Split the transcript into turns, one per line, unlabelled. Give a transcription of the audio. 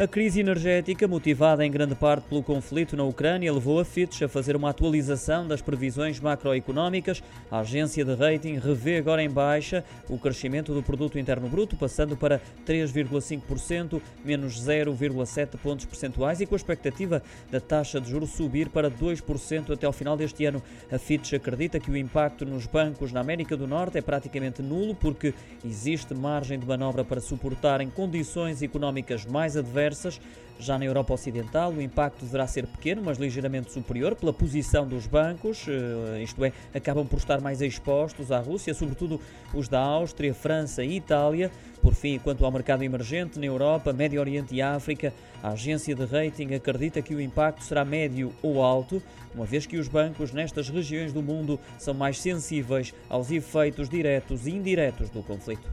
A crise energética, motivada em grande parte pelo conflito na Ucrânia, levou a Fitch a fazer uma atualização das previsões macroeconómicas. A agência de rating revê agora em baixa o crescimento do produto interno bruto, passando para 3,5%, menos 0,7 pontos percentuais e com a expectativa da taxa de juros subir para 2% até ao final deste ano. A Fitch acredita que o impacto nos bancos na América do Norte é praticamente nulo porque existe margem de manobra para suportarem condições económicas mais adversas Já na Europa Ocidental, o impacto deverá ser pequeno, mas ligeiramente superior pela posição dos bancos, eh, isto é, acabam por estar mais expostos à Rússia, sobretudo os da Áustria, França e Itália. Por fim, quanto ao mercado emergente na Europa, Médio Oriente e África, a agência de rating acredita que o impacto será médio ou alto, uma vez que os bancos nestas regiões do mundo são mais sensíveis aos efeitos diretos e indiretos do conflito.